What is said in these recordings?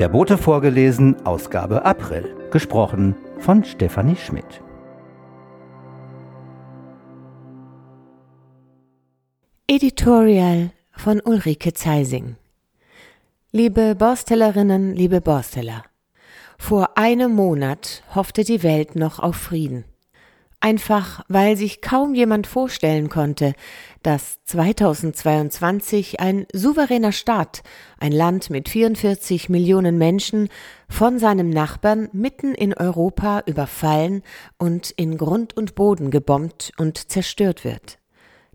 Der Bote vorgelesen, Ausgabe April. Gesprochen von Stefanie Schmidt. Editorial von Ulrike Zeising Liebe Borstellerinnen, liebe Borsteller, vor einem Monat hoffte die Welt noch auf Frieden einfach weil sich kaum jemand vorstellen konnte, dass 2022 ein souveräner Staat, ein Land mit 44 Millionen Menschen, von seinem Nachbarn mitten in Europa überfallen und in Grund und Boden gebombt und zerstört wird.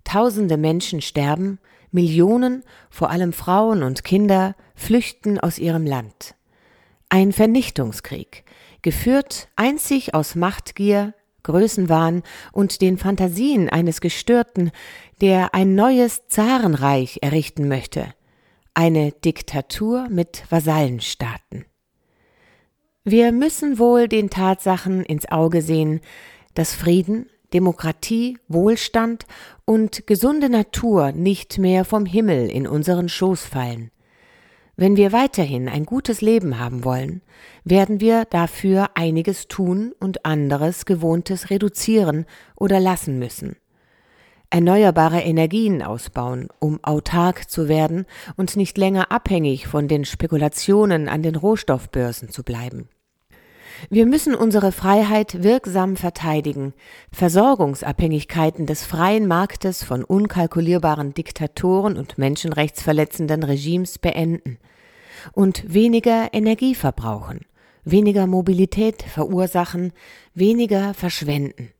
Tausende Menschen sterben, Millionen, vor allem Frauen und Kinder, flüchten aus ihrem Land. Ein Vernichtungskrieg, geführt einzig aus Machtgier, Größenwahn und den Fantasien eines Gestörten, der ein neues Zarenreich errichten möchte, eine Diktatur mit Vasallenstaaten. Wir müssen wohl den Tatsachen ins Auge sehen, dass Frieden, Demokratie, Wohlstand und gesunde Natur nicht mehr vom Himmel in unseren Schoß fallen. Wenn wir weiterhin ein gutes Leben haben wollen, werden wir dafür einiges tun und anderes Gewohntes reduzieren oder lassen müssen. Erneuerbare Energien ausbauen, um autark zu werden und nicht länger abhängig von den Spekulationen an den Rohstoffbörsen zu bleiben. Wir müssen unsere Freiheit wirksam verteidigen, Versorgungsabhängigkeiten des freien Marktes von unkalkulierbaren Diktatoren und menschenrechtsverletzenden Regimes beenden. Und weniger Energie verbrauchen, weniger Mobilität verursachen, weniger verschwenden.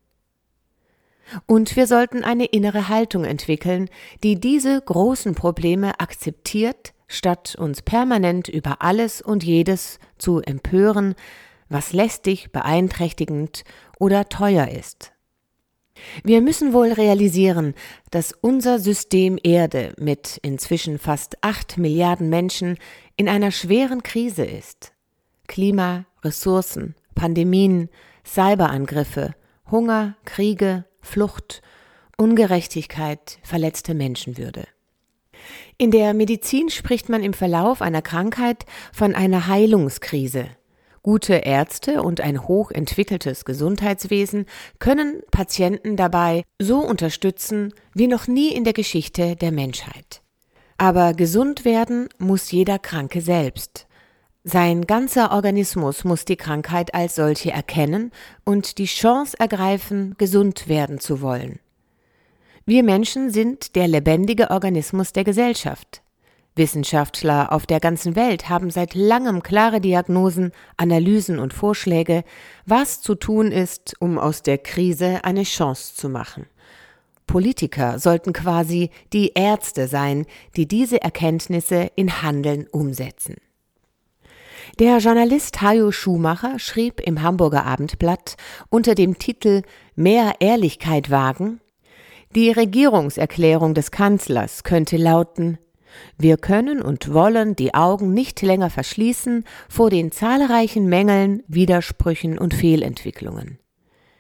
Und wir sollten eine innere Haltung entwickeln, die diese großen Probleme akzeptiert, statt uns permanent über alles und jedes zu empören, was lästig, beeinträchtigend oder teuer ist. Wir müssen wohl realisieren, dass unser System Erde mit inzwischen fast acht Milliarden Menschen in einer schweren Krise ist. Klima, Ressourcen, Pandemien, Cyberangriffe, Hunger, Kriege, Flucht, Ungerechtigkeit, verletzte Menschenwürde. In der Medizin spricht man im Verlauf einer Krankheit von einer Heilungskrise, Gute Ärzte und ein hochentwickeltes Gesundheitswesen können Patienten dabei so unterstützen wie noch nie in der Geschichte der Menschheit. Aber gesund werden muss jeder Kranke selbst. Sein ganzer Organismus muss die Krankheit als solche erkennen und die Chance ergreifen, gesund werden zu wollen. Wir Menschen sind der lebendige Organismus der Gesellschaft. Wissenschaftler auf der ganzen Welt haben seit langem klare Diagnosen, Analysen und Vorschläge, was zu tun ist, um aus der Krise eine Chance zu machen. Politiker sollten quasi die Ärzte sein, die diese Erkenntnisse in Handeln umsetzen. Der Journalist Hajo Schumacher schrieb im Hamburger Abendblatt unter dem Titel Mehr Ehrlichkeit wagen, die Regierungserklärung des Kanzlers könnte lauten wir können und wollen die Augen nicht länger verschließen vor den zahlreichen Mängeln, Widersprüchen und Fehlentwicklungen.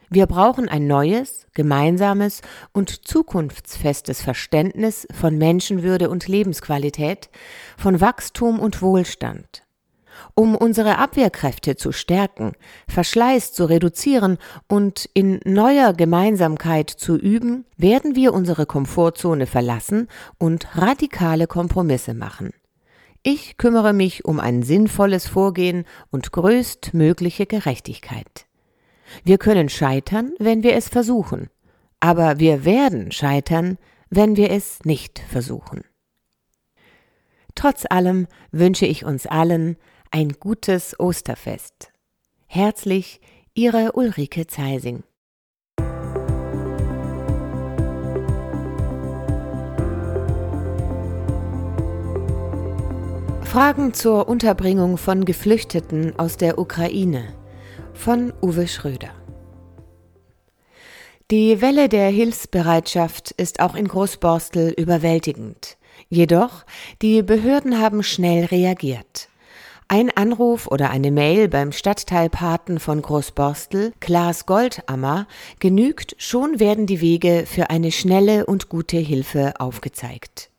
Wir brauchen ein neues, gemeinsames und zukunftsfestes Verständnis von Menschenwürde und Lebensqualität, von Wachstum und Wohlstand um unsere Abwehrkräfte zu stärken, Verschleiß zu reduzieren und in neuer Gemeinsamkeit zu üben, werden wir unsere Komfortzone verlassen und radikale Kompromisse machen. Ich kümmere mich um ein sinnvolles Vorgehen und größtmögliche Gerechtigkeit. Wir können scheitern, wenn wir es versuchen, aber wir werden scheitern, wenn wir es nicht versuchen. Trotz allem wünsche ich uns allen ein gutes Osterfest. Herzlich, Ihre Ulrike Zeising. Fragen zur Unterbringung von Geflüchteten aus der Ukraine von Uwe Schröder. Die Welle der Hilfsbereitschaft ist auch in Großborstel überwältigend. Jedoch, die Behörden haben schnell reagiert. Ein Anruf oder eine Mail beim Stadtteilpaten von Großborstel, Klaas Goldammer, genügt, schon werden die Wege für eine schnelle und gute Hilfe aufgezeigt.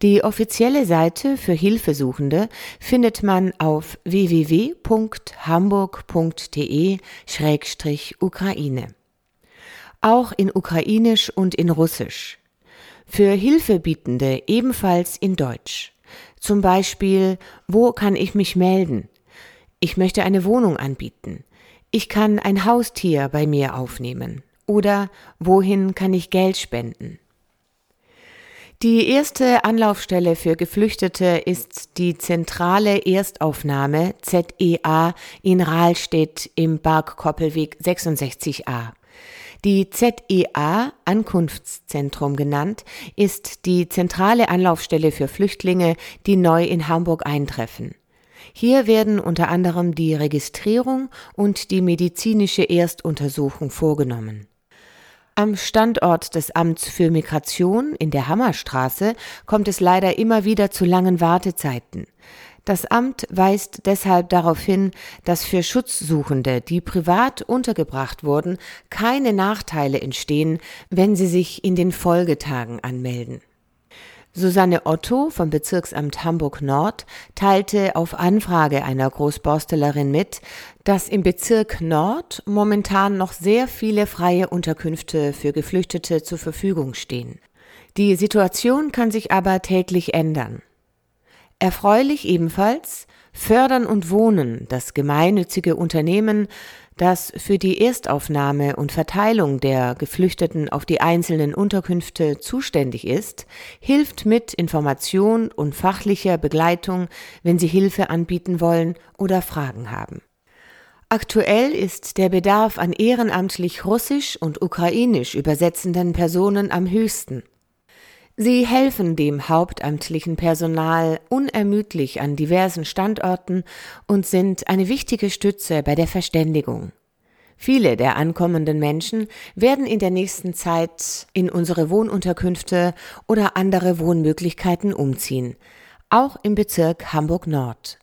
Die offizielle Seite für Hilfesuchende findet man auf www.hamburg.de-ukraine. Auch in Ukrainisch und in Russisch. Für Hilfebietende ebenfalls in Deutsch. Zum Beispiel, wo kann ich mich melden? Ich möchte eine Wohnung anbieten. Ich kann ein Haustier bei mir aufnehmen. Oder wohin kann ich Geld spenden? Die erste Anlaufstelle für Geflüchtete ist die zentrale Erstaufnahme ZEA in Rahlstedt im Bergkoppelweg 66a. Die ZEA, Ankunftszentrum genannt, ist die zentrale Anlaufstelle für Flüchtlinge, die neu in Hamburg eintreffen. Hier werden unter anderem die Registrierung und die medizinische Erstuntersuchung vorgenommen. Am Standort des Amts für Migration in der Hammerstraße kommt es leider immer wieder zu langen Wartezeiten. Das Amt weist deshalb darauf hin, dass für Schutzsuchende, die privat untergebracht wurden, keine Nachteile entstehen, wenn sie sich in den Folgetagen anmelden. Susanne Otto vom Bezirksamt Hamburg Nord teilte auf Anfrage einer Großborstelerin mit, dass im Bezirk Nord momentan noch sehr viele freie Unterkünfte für Geflüchtete zur Verfügung stehen. Die Situation kann sich aber täglich ändern. Erfreulich ebenfalls Fördern und Wohnen, das gemeinnützige Unternehmen, das für die Erstaufnahme und Verteilung der Geflüchteten auf die einzelnen Unterkünfte zuständig ist, hilft mit Information und fachlicher Begleitung, wenn Sie Hilfe anbieten wollen oder Fragen haben. Aktuell ist der Bedarf an ehrenamtlich russisch und ukrainisch übersetzenden Personen am höchsten. Sie helfen dem hauptamtlichen Personal unermüdlich an diversen Standorten und sind eine wichtige Stütze bei der Verständigung. Viele der ankommenden Menschen werden in der nächsten Zeit in unsere Wohnunterkünfte oder andere Wohnmöglichkeiten umziehen, auch im Bezirk Hamburg Nord.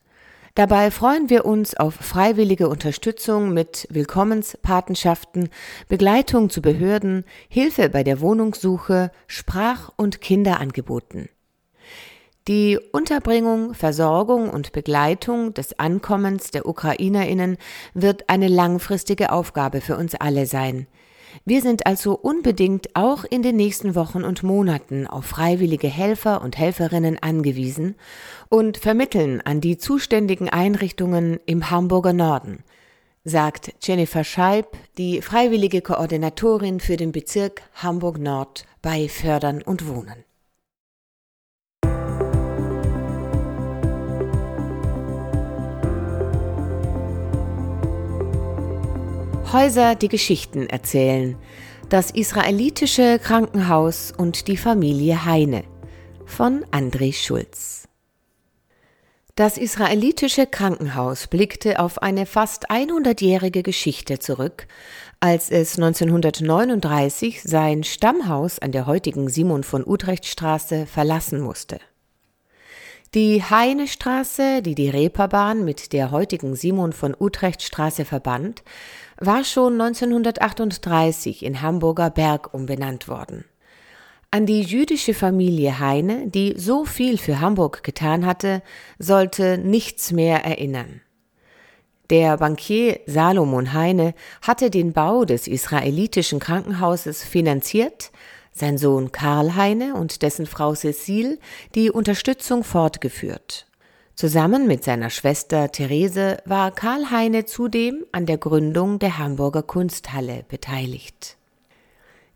Dabei freuen wir uns auf freiwillige Unterstützung mit Willkommenspatenschaften, Begleitung zu Behörden, Hilfe bei der Wohnungssuche, Sprach- und Kinderangeboten. Die Unterbringung, Versorgung und Begleitung des Ankommens der Ukrainerinnen wird eine langfristige Aufgabe für uns alle sein. Wir sind also unbedingt auch in den nächsten Wochen und Monaten auf freiwillige Helfer und Helferinnen angewiesen und vermitteln an die zuständigen Einrichtungen im Hamburger Norden, sagt Jennifer Scheib, die freiwillige Koordinatorin für den Bezirk Hamburg Nord bei Fördern und Wohnen. Häuser, die Geschichten erzählen. Das israelitische Krankenhaus und die Familie Heine von André Schulz. Das israelitische Krankenhaus blickte auf eine fast 100-jährige Geschichte zurück, als es 1939 sein Stammhaus an der heutigen Simon von Utrecht Straße verlassen musste. Die Heinestraße, die die Reeperbahn mit der heutigen Simon von Utrecht Straße verband, war schon 1938 in Hamburger Berg umbenannt worden. An die jüdische Familie Heine, die so viel für Hamburg getan hatte, sollte nichts mehr erinnern. Der Bankier Salomon Heine hatte den Bau des israelitischen Krankenhauses finanziert, sein Sohn Karl Heine und dessen Frau Cecile die Unterstützung fortgeführt. Zusammen mit seiner Schwester Therese war Karl Heine zudem an der Gründung der Hamburger Kunsthalle beteiligt.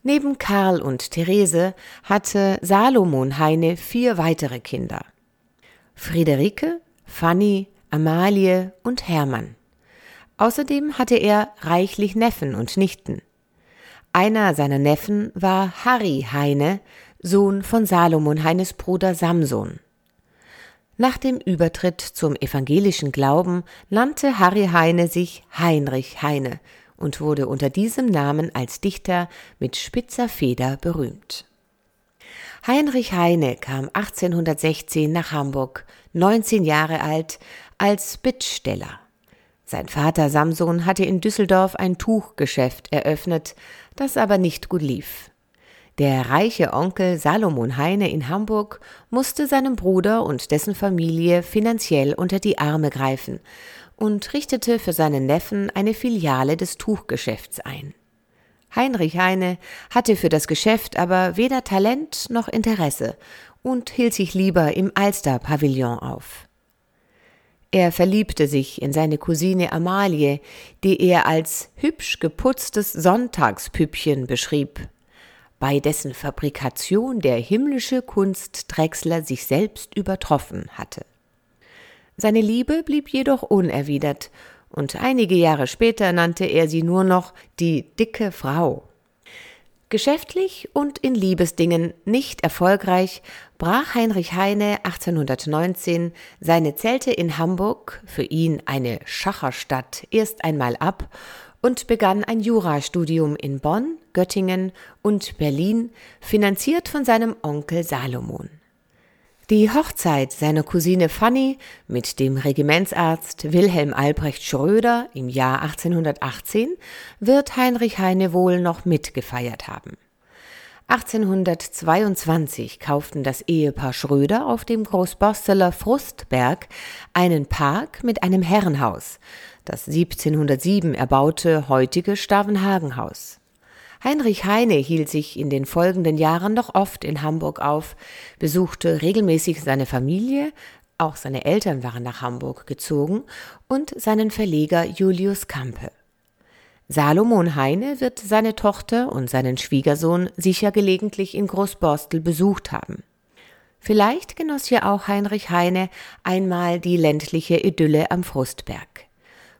Neben Karl und Therese hatte Salomon Heine vier weitere Kinder. Friederike, Fanny, Amalie und Hermann. Außerdem hatte er reichlich Neffen und Nichten. Einer seiner Neffen war Harry Heine, Sohn von Salomon Heines Bruder Samson. Nach dem Übertritt zum evangelischen Glauben nannte Harry Heine sich Heinrich Heine und wurde unter diesem Namen als Dichter mit spitzer Feder berühmt. Heinrich Heine kam 1816 nach Hamburg, 19 Jahre alt, als Bittsteller. Sein Vater Samson hatte in Düsseldorf ein Tuchgeschäft eröffnet, das aber nicht gut lief. Der reiche Onkel Salomon Heine in Hamburg musste seinem Bruder und dessen Familie finanziell unter die Arme greifen und richtete für seinen Neffen eine Filiale des Tuchgeschäfts ein. Heinrich Heine hatte für das Geschäft aber weder Talent noch Interesse und hielt sich lieber im Alster-Pavillon auf. Er verliebte sich in seine Cousine Amalie, die er als hübsch geputztes Sonntagspüppchen beschrieb, bei dessen Fabrikation der himmlische Kunstdrechsler sich selbst übertroffen hatte. Seine Liebe blieb jedoch unerwidert, und einige Jahre später nannte er sie nur noch die dicke Frau. Geschäftlich und in Liebesdingen nicht erfolgreich, brach Heinrich Heine 1819 seine Zelte in Hamburg, für ihn eine Schacherstadt, erst einmal ab und begann ein Jurastudium in Bonn, Göttingen und Berlin, finanziert von seinem Onkel Salomon. Die Hochzeit seiner Cousine Fanny mit dem Regimentsarzt Wilhelm Albrecht Schröder im Jahr 1818 wird Heinrich Heine wohl noch mitgefeiert haben. 1822 kauften das Ehepaar Schröder auf dem Großborsteler Frustberg einen Park mit einem Herrenhaus, das 1707 erbaute heutige Stavenhagenhaus. Heinrich Heine hielt sich in den folgenden Jahren noch oft in Hamburg auf, besuchte regelmäßig seine Familie, auch seine Eltern waren nach Hamburg gezogen, und seinen Verleger Julius Kampe. Salomon Heine wird seine Tochter und seinen Schwiegersohn sicher gelegentlich in Großborstel besucht haben. Vielleicht genoss ja auch Heinrich Heine einmal die ländliche Idylle am Frustberg.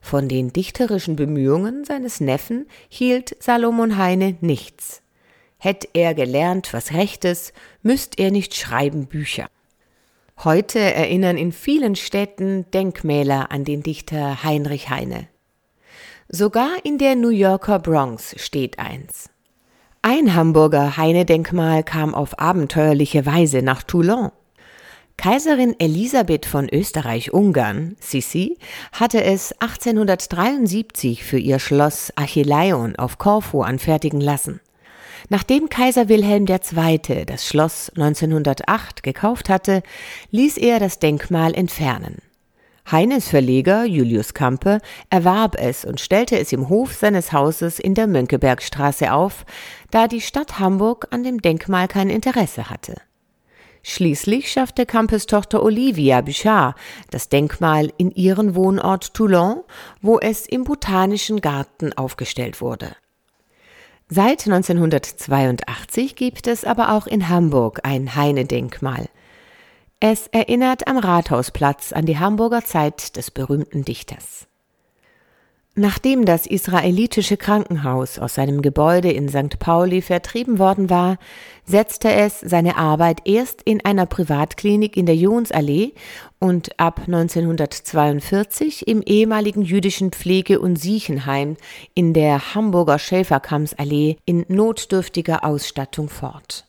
Von den dichterischen Bemühungen seines Neffen hielt Salomon Heine nichts. Hätt er gelernt was Rechtes, müsst er nicht schreiben Bücher. Heute erinnern in vielen Städten Denkmäler an den Dichter Heinrich Heine. Sogar in der New Yorker Bronx steht eins. Ein Hamburger Heine-Denkmal kam auf abenteuerliche Weise nach Toulon. Kaiserin Elisabeth von Österreich-Ungarn, Sissi, hatte es 1873 für ihr Schloss Achilleion auf Korfu anfertigen lassen. Nachdem Kaiser Wilhelm II. das Schloss 1908 gekauft hatte, ließ er das Denkmal entfernen. Heines Verleger Julius Kampe erwarb es und stellte es im Hof seines Hauses in der Mönckebergstraße auf, da die Stadt Hamburg an dem Denkmal kein Interesse hatte. Schließlich schaffte Campes Tochter Olivia Bouchard das Denkmal in ihren Wohnort Toulon, wo es im Botanischen Garten aufgestellt wurde. Seit 1982 gibt es aber auch in Hamburg ein Heine-Denkmal. Es erinnert am Rathausplatz an die Hamburger Zeit des berühmten Dichters. Nachdem das israelitische Krankenhaus aus seinem Gebäude in St. Pauli vertrieben worden war, setzte es seine Arbeit erst in einer Privatklinik in der Jonsallee und ab 1942 im ehemaligen jüdischen Pflege- und Siechenheim in der Hamburger Schäferkammsallee in notdürftiger Ausstattung fort.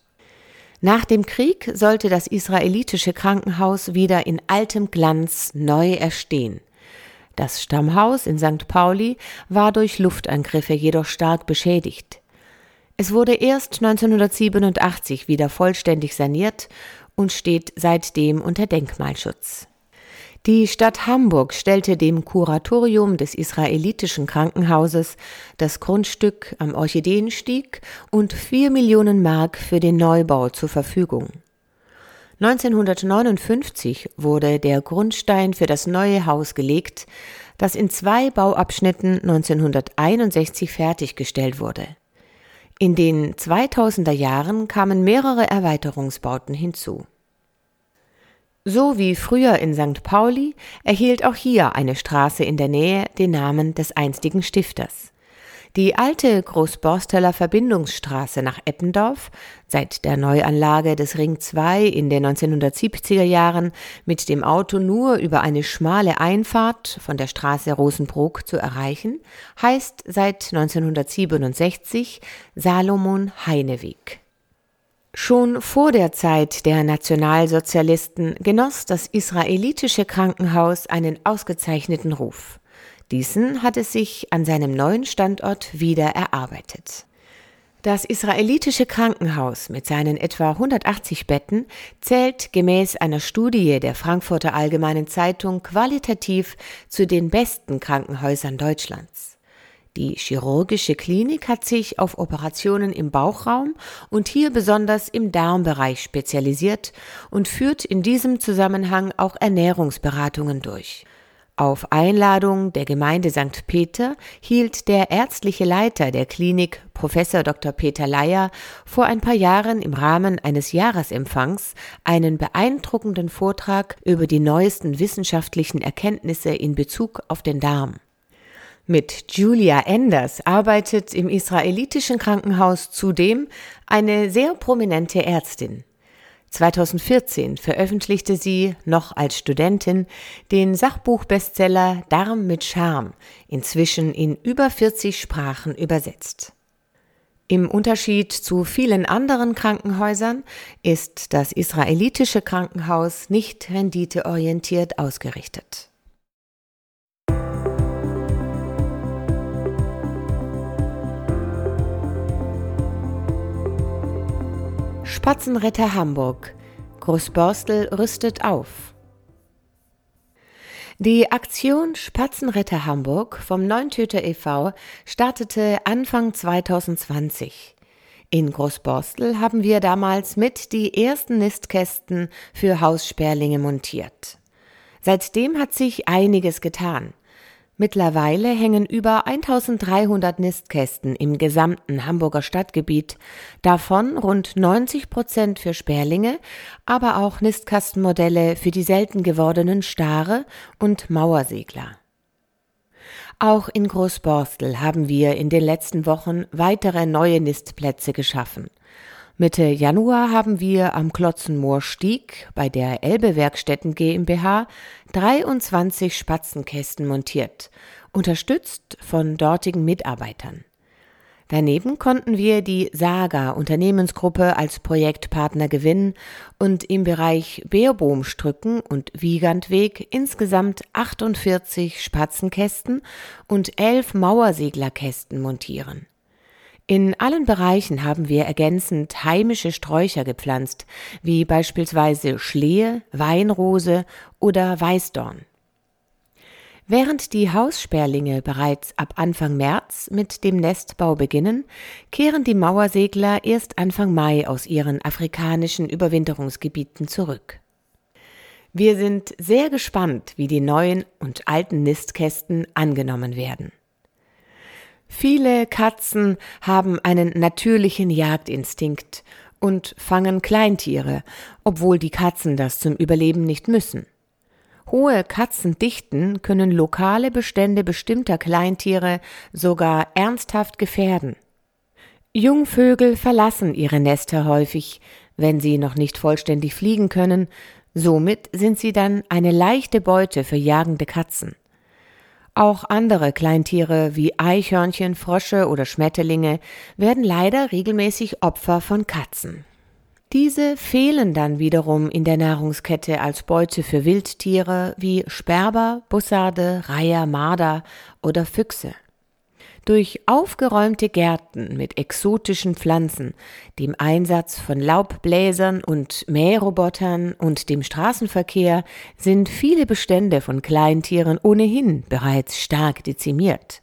Nach dem Krieg sollte das israelitische Krankenhaus wieder in altem Glanz neu erstehen. Das Stammhaus in St. Pauli war durch Luftangriffe jedoch stark beschädigt. Es wurde erst 1987 wieder vollständig saniert und steht seitdem unter Denkmalschutz. Die Stadt Hamburg stellte dem Kuratorium des israelitischen Krankenhauses das Grundstück am Orchideenstieg und vier Millionen Mark für den Neubau zur Verfügung. 1959 wurde der Grundstein für das neue Haus gelegt, das in zwei Bauabschnitten 1961 fertiggestellt wurde. In den 2000er Jahren kamen mehrere Erweiterungsbauten hinzu. So wie früher in St. Pauli erhielt auch hier eine Straße in der Nähe den Namen des einstigen Stifters. Die alte Großborsteler Verbindungsstraße nach Eppendorf, seit der Neuanlage des Ring 2 in den 1970er Jahren mit dem Auto nur über eine schmale Einfahrt von der Straße Rosenbrook zu erreichen, heißt seit 1967 Salomon Heineweg. Schon vor der Zeit der Nationalsozialisten genoss das israelitische Krankenhaus einen ausgezeichneten Ruf. Diesen hat es sich an seinem neuen Standort wieder erarbeitet. Das israelitische Krankenhaus mit seinen etwa 180 Betten zählt gemäß einer Studie der Frankfurter Allgemeinen Zeitung qualitativ zu den besten Krankenhäusern Deutschlands. Die chirurgische Klinik hat sich auf Operationen im Bauchraum und hier besonders im Darmbereich spezialisiert und führt in diesem Zusammenhang auch Ernährungsberatungen durch. Auf Einladung der Gemeinde St. Peter hielt der ärztliche Leiter der Klinik, Professor Dr. Peter Leier, vor ein paar Jahren im Rahmen eines Jahresempfangs einen beeindruckenden Vortrag über die neuesten wissenschaftlichen Erkenntnisse in Bezug auf den Darm. Mit Julia Enders arbeitet im israelitischen Krankenhaus zudem eine sehr prominente Ärztin. 2014 veröffentlichte sie, noch als Studentin, den Sachbuchbestseller Darm mit Charme, inzwischen in über 40 Sprachen übersetzt. Im Unterschied zu vielen anderen Krankenhäusern ist das israelitische Krankenhaus nicht renditeorientiert ausgerichtet. Spatzenretter Hamburg. Großborstel rüstet auf. Die Aktion Spatzenretter Hamburg vom Neuntöter e.V. startete Anfang 2020. In Großborstel haben wir damals mit die ersten Nistkästen für Haussperlinge montiert. Seitdem hat sich einiges getan. Mittlerweile hängen über 1300 Nistkästen im gesamten Hamburger Stadtgebiet, davon rund 90 Prozent für Sperlinge, aber auch Nistkastenmodelle für die selten gewordenen Stare und Mauersegler. Auch in Großborstel haben wir in den letzten Wochen weitere neue Nistplätze geschaffen. Mitte Januar haben wir am Klotzenmoor-Stieg bei der Elbe Werkstätten GmbH 23 Spatzenkästen montiert, unterstützt von dortigen Mitarbeitern. Daneben konnten wir die Saga Unternehmensgruppe als Projektpartner gewinnen und im Bereich Beerbohmstrücken und Wiegandweg insgesamt 48 Spatzenkästen und 11 Mauerseglerkästen montieren. In allen Bereichen haben wir ergänzend heimische Sträucher gepflanzt, wie beispielsweise Schlehe, Weinrose oder Weißdorn. Während die Haussperlinge bereits ab Anfang März mit dem Nestbau beginnen, kehren die Mauersegler erst Anfang Mai aus ihren afrikanischen Überwinterungsgebieten zurück. Wir sind sehr gespannt, wie die neuen und alten Nistkästen angenommen werden. Viele Katzen haben einen natürlichen Jagdinstinkt und fangen Kleintiere, obwohl die Katzen das zum Überleben nicht müssen. Hohe Katzendichten können lokale Bestände bestimmter Kleintiere sogar ernsthaft gefährden. Jungvögel verlassen ihre Nester häufig, wenn sie noch nicht vollständig fliegen können, somit sind sie dann eine leichte Beute für jagende Katzen. Auch andere Kleintiere wie Eichhörnchen, Frösche oder Schmetterlinge werden leider regelmäßig Opfer von Katzen. Diese fehlen dann wiederum in der Nahrungskette als Beute für Wildtiere wie Sperber, Bussarde, Reiher, Marder oder Füchse. Durch aufgeräumte Gärten mit exotischen Pflanzen, dem Einsatz von Laubbläsern und Mährobotern und dem Straßenverkehr sind viele Bestände von Kleintieren ohnehin bereits stark dezimiert.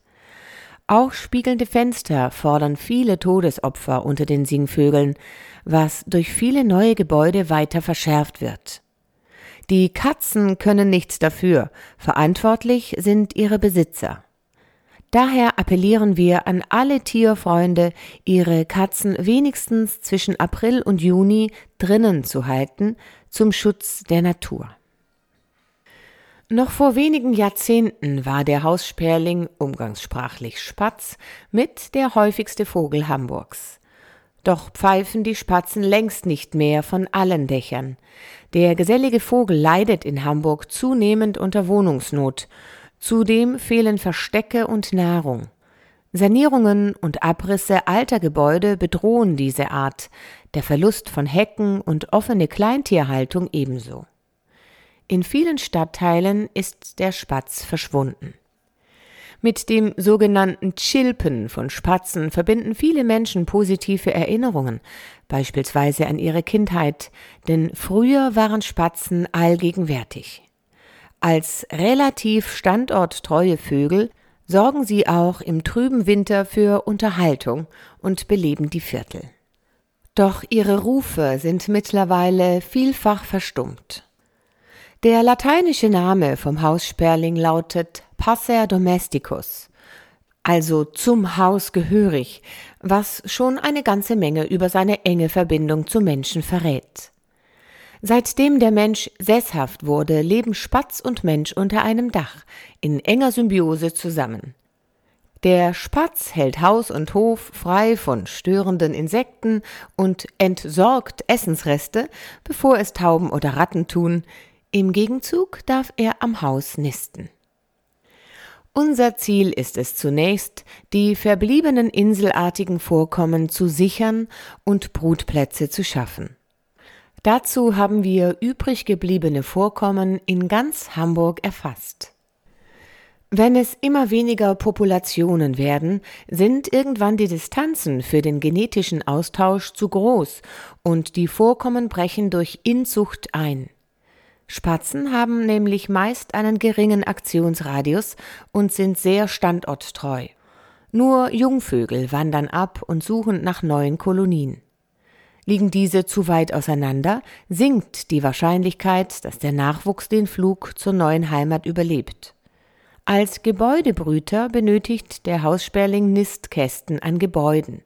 Auch spiegelnde Fenster fordern viele Todesopfer unter den Singvögeln, was durch viele neue Gebäude weiter verschärft wird. Die Katzen können nichts dafür, verantwortlich sind ihre Besitzer. Daher appellieren wir an alle Tierfreunde, ihre Katzen wenigstens zwischen April und Juni drinnen zu halten, zum Schutz der Natur. Noch vor wenigen Jahrzehnten war der Haussperling, umgangssprachlich Spatz, mit der häufigste Vogel Hamburgs. Doch pfeifen die Spatzen längst nicht mehr von allen Dächern. Der gesellige Vogel leidet in Hamburg zunehmend unter Wohnungsnot, Zudem fehlen Verstecke und Nahrung. Sanierungen und Abrisse alter Gebäude bedrohen diese Art, der Verlust von Hecken und offene Kleintierhaltung ebenso. In vielen Stadtteilen ist der Spatz verschwunden. Mit dem sogenannten Chilpen von Spatzen verbinden viele Menschen positive Erinnerungen, beispielsweise an ihre Kindheit, denn früher waren Spatzen allgegenwärtig. Als relativ standorttreue Vögel sorgen sie auch im trüben Winter für Unterhaltung und beleben die Viertel. Doch ihre Rufe sind mittlerweile vielfach verstummt. Der lateinische Name vom Haussperling lautet Passer domesticus, also zum Haus gehörig, was schon eine ganze Menge über seine enge Verbindung zu Menschen verrät. Seitdem der Mensch sesshaft wurde, leben Spatz und Mensch unter einem Dach, in enger Symbiose zusammen. Der Spatz hält Haus und Hof frei von störenden Insekten und entsorgt Essensreste, bevor es Tauben oder Ratten tun, im Gegenzug darf er am Haus nisten. Unser Ziel ist es zunächst, die verbliebenen inselartigen Vorkommen zu sichern und Brutplätze zu schaffen. Dazu haben wir übrig gebliebene Vorkommen in ganz Hamburg erfasst. Wenn es immer weniger Populationen werden, sind irgendwann die Distanzen für den genetischen Austausch zu groß und die Vorkommen brechen durch Inzucht ein. Spatzen haben nämlich meist einen geringen Aktionsradius und sind sehr standorttreu. Nur Jungvögel wandern ab und suchen nach neuen Kolonien. Liegen diese zu weit auseinander, sinkt die Wahrscheinlichkeit, dass der Nachwuchs den Flug zur neuen Heimat überlebt. Als Gebäudebrüter benötigt der Haussperling Nistkästen an Gebäuden.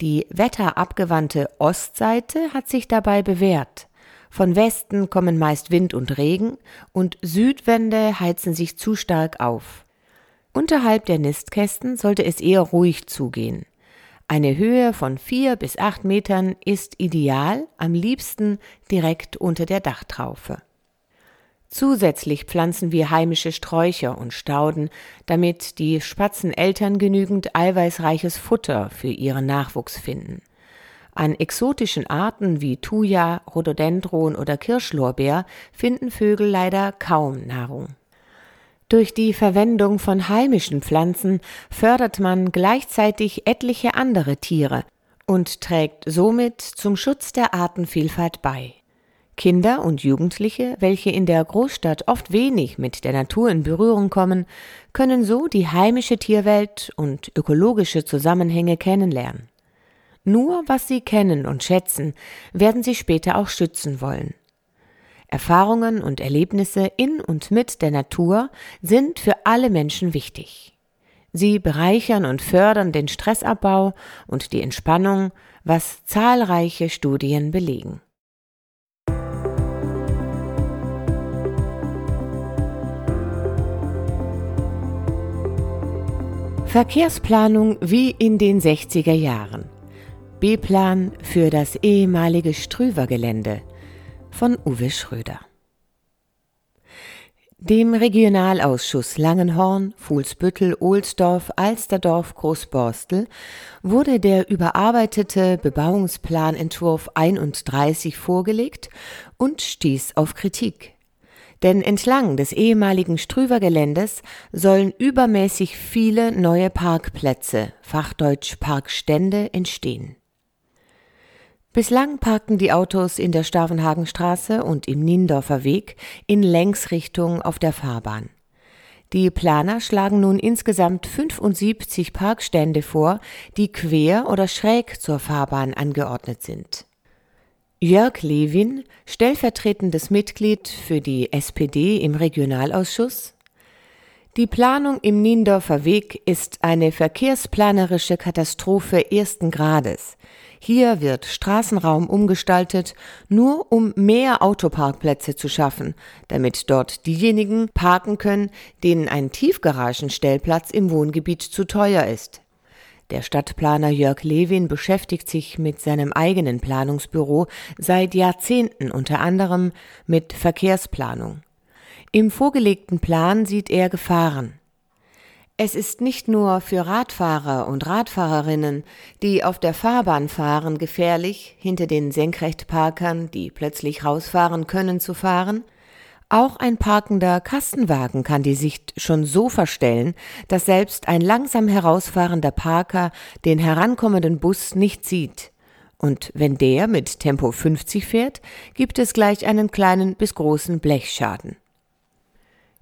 Die wetterabgewandte Ostseite hat sich dabei bewährt. Von Westen kommen meist Wind und Regen und Südwände heizen sich zu stark auf. Unterhalb der Nistkästen sollte es eher ruhig zugehen. Eine Höhe von vier bis acht Metern ist ideal, am liebsten direkt unter der Dachtraufe. Zusätzlich pflanzen wir heimische Sträucher und Stauden, damit die Spatzeneltern genügend eiweißreiches Futter für ihren Nachwuchs finden. An exotischen Arten wie Thuja, Rhododendron oder Kirschlorbeer finden Vögel leider kaum Nahrung. Durch die Verwendung von heimischen Pflanzen fördert man gleichzeitig etliche andere Tiere und trägt somit zum Schutz der Artenvielfalt bei. Kinder und Jugendliche, welche in der Großstadt oft wenig mit der Natur in Berührung kommen, können so die heimische Tierwelt und ökologische Zusammenhänge kennenlernen. Nur was sie kennen und schätzen, werden sie später auch schützen wollen. Erfahrungen und Erlebnisse in und mit der Natur sind für alle Menschen wichtig. Sie bereichern und fördern den Stressabbau und die Entspannung, was zahlreiche Studien belegen. Verkehrsplanung wie in den 60er Jahren. B-Plan für das ehemalige Strüver-Gelände von Uwe Schröder. Dem Regionalausschuss Langenhorn, Fuhlsbüttel, Ohlsdorf, Alsterdorf, Großborstel wurde der überarbeitete Bebauungsplanentwurf 31 vorgelegt und stieß auf Kritik. Denn entlang des ehemaligen Strüver-Geländes sollen übermäßig viele neue Parkplätze, Fachdeutsch Parkstände, entstehen. Bislang parkten die Autos in der Stavenhagenstraße und im Niendorfer Weg in Längsrichtung auf der Fahrbahn. Die Planer schlagen nun insgesamt 75 Parkstände vor, die quer oder schräg zur Fahrbahn angeordnet sind. Jörg Lewin, stellvertretendes Mitglied für die SPD im Regionalausschuss. Die Planung im Niendorfer Weg ist eine verkehrsplanerische Katastrophe ersten Grades. Hier wird Straßenraum umgestaltet, nur um mehr Autoparkplätze zu schaffen, damit dort diejenigen parken können, denen ein Tiefgaragenstellplatz im Wohngebiet zu teuer ist. Der Stadtplaner Jörg Lewin beschäftigt sich mit seinem eigenen Planungsbüro seit Jahrzehnten unter anderem mit Verkehrsplanung. Im vorgelegten Plan sieht er Gefahren. Es ist nicht nur für Radfahrer und Radfahrerinnen, die auf der Fahrbahn fahren, gefährlich, hinter den Senkrechtparkern, die plötzlich rausfahren können, zu fahren. Auch ein parkender Kastenwagen kann die Sicht schon so verstellen, dass selbst ein langsam herausfahrender Parker den herankommenden Bus nicht sieht. Und wenn der mit Tempo 50 fährt, gibt es gleich einen kleinen bis großen Blechschaden.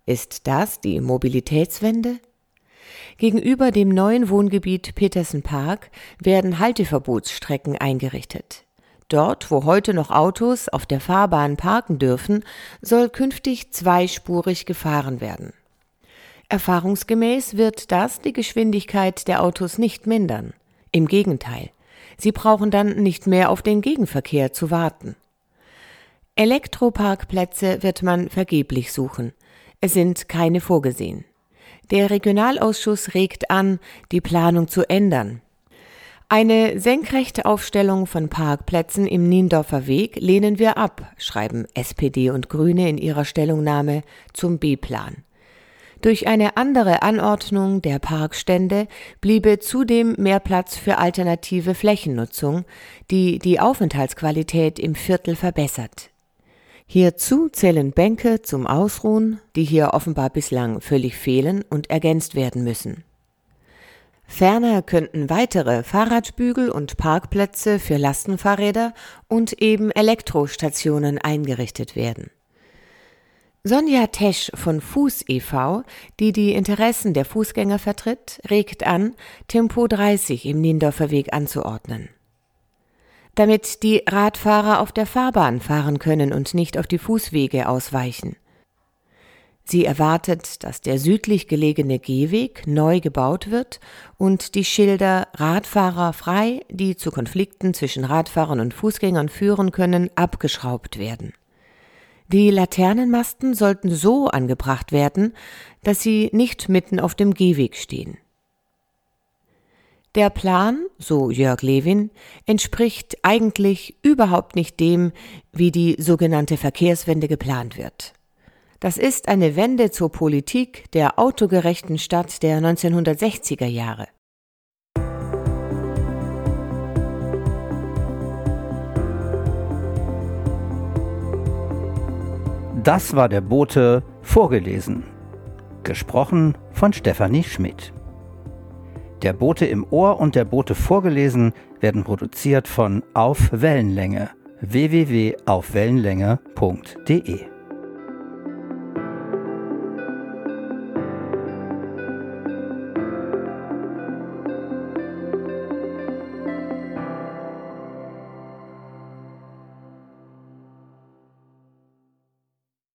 Ist das die Mobilitätswende? Gegenüber dem neuen Wohngebiet Petersen Park werden Halteverbotsstrecken eingerichtet. Dort, wo heute noch Autos auf der Fahrbahn parken dürfen, soll künftig zweispurig gefahren werden. Erfahrungsgemäß wird das die Geschwindigkeit der Autos nicht mindern. Im Gegenteil, sie brauchen dann nicht mehr auf den Gegenverkehr zu warten. Elektroparkplätze wird man vergeblich suchen. Es sind keine vorgesehen. Der Regionalausschuss regt an, die Planung zu ändern. Eine senkrechte Aufstellung von Parkplätzen im Niendorfer Weg lehnen wir ab, schreiben SPD und Grüne in ihrer Stellungnahme zum B-Plan. Durch eine andere Anordnung der Parkstände bliebe zudem mehr Platz für alternative Flächennutzung, die die Aufenthaltsqualität im Viertel verbessert. Hierzu zählen Bänke zum Ausruhen, die hier offenbar bislang völlig fehlen und ergänzt werden müssen. Ferner könnten weitere Fahrradbügel und Parkplätze für Lastenfahrräder und eben Elektrostationen eingerichtet werden. Sonja Tesch von Fuß e.V., die die Interessen der Fußgänger vertritt, regt an, Tempo 30 im Niendorfer Weg anzuordnen damit die Radfahrer auf der Fahrbahn fahren können und nicht auf die Fußwege ausweichen. Sie erwartet, dass der südlich gelegene Gehweg neu gebaut wird und die Schilder Radfahrer frei, die zu Konflikten zwischen Radfahrern und Fußgängern führen können, abgeschraubt werden. Die Laternenmasten sollten so angebracht werden, dass sie nicht mitten auf dem Gehweg stehen. Der Plan, so Jörg Lewin, entspricht eigentlich überhaupt nicht dem, wie die sogenannte Verkehrswende geplant wird. Das ist eine Wende zur Politik der autogerechten Stadt der 1960er Jahre. Das war der Bote vorgelesen. Gesprochen von Stefanie Schmidt. Der Bote im Ohr und der Bote vorgelesen werden produziert von Auf Wellenlänge www.aufwellenlänge.de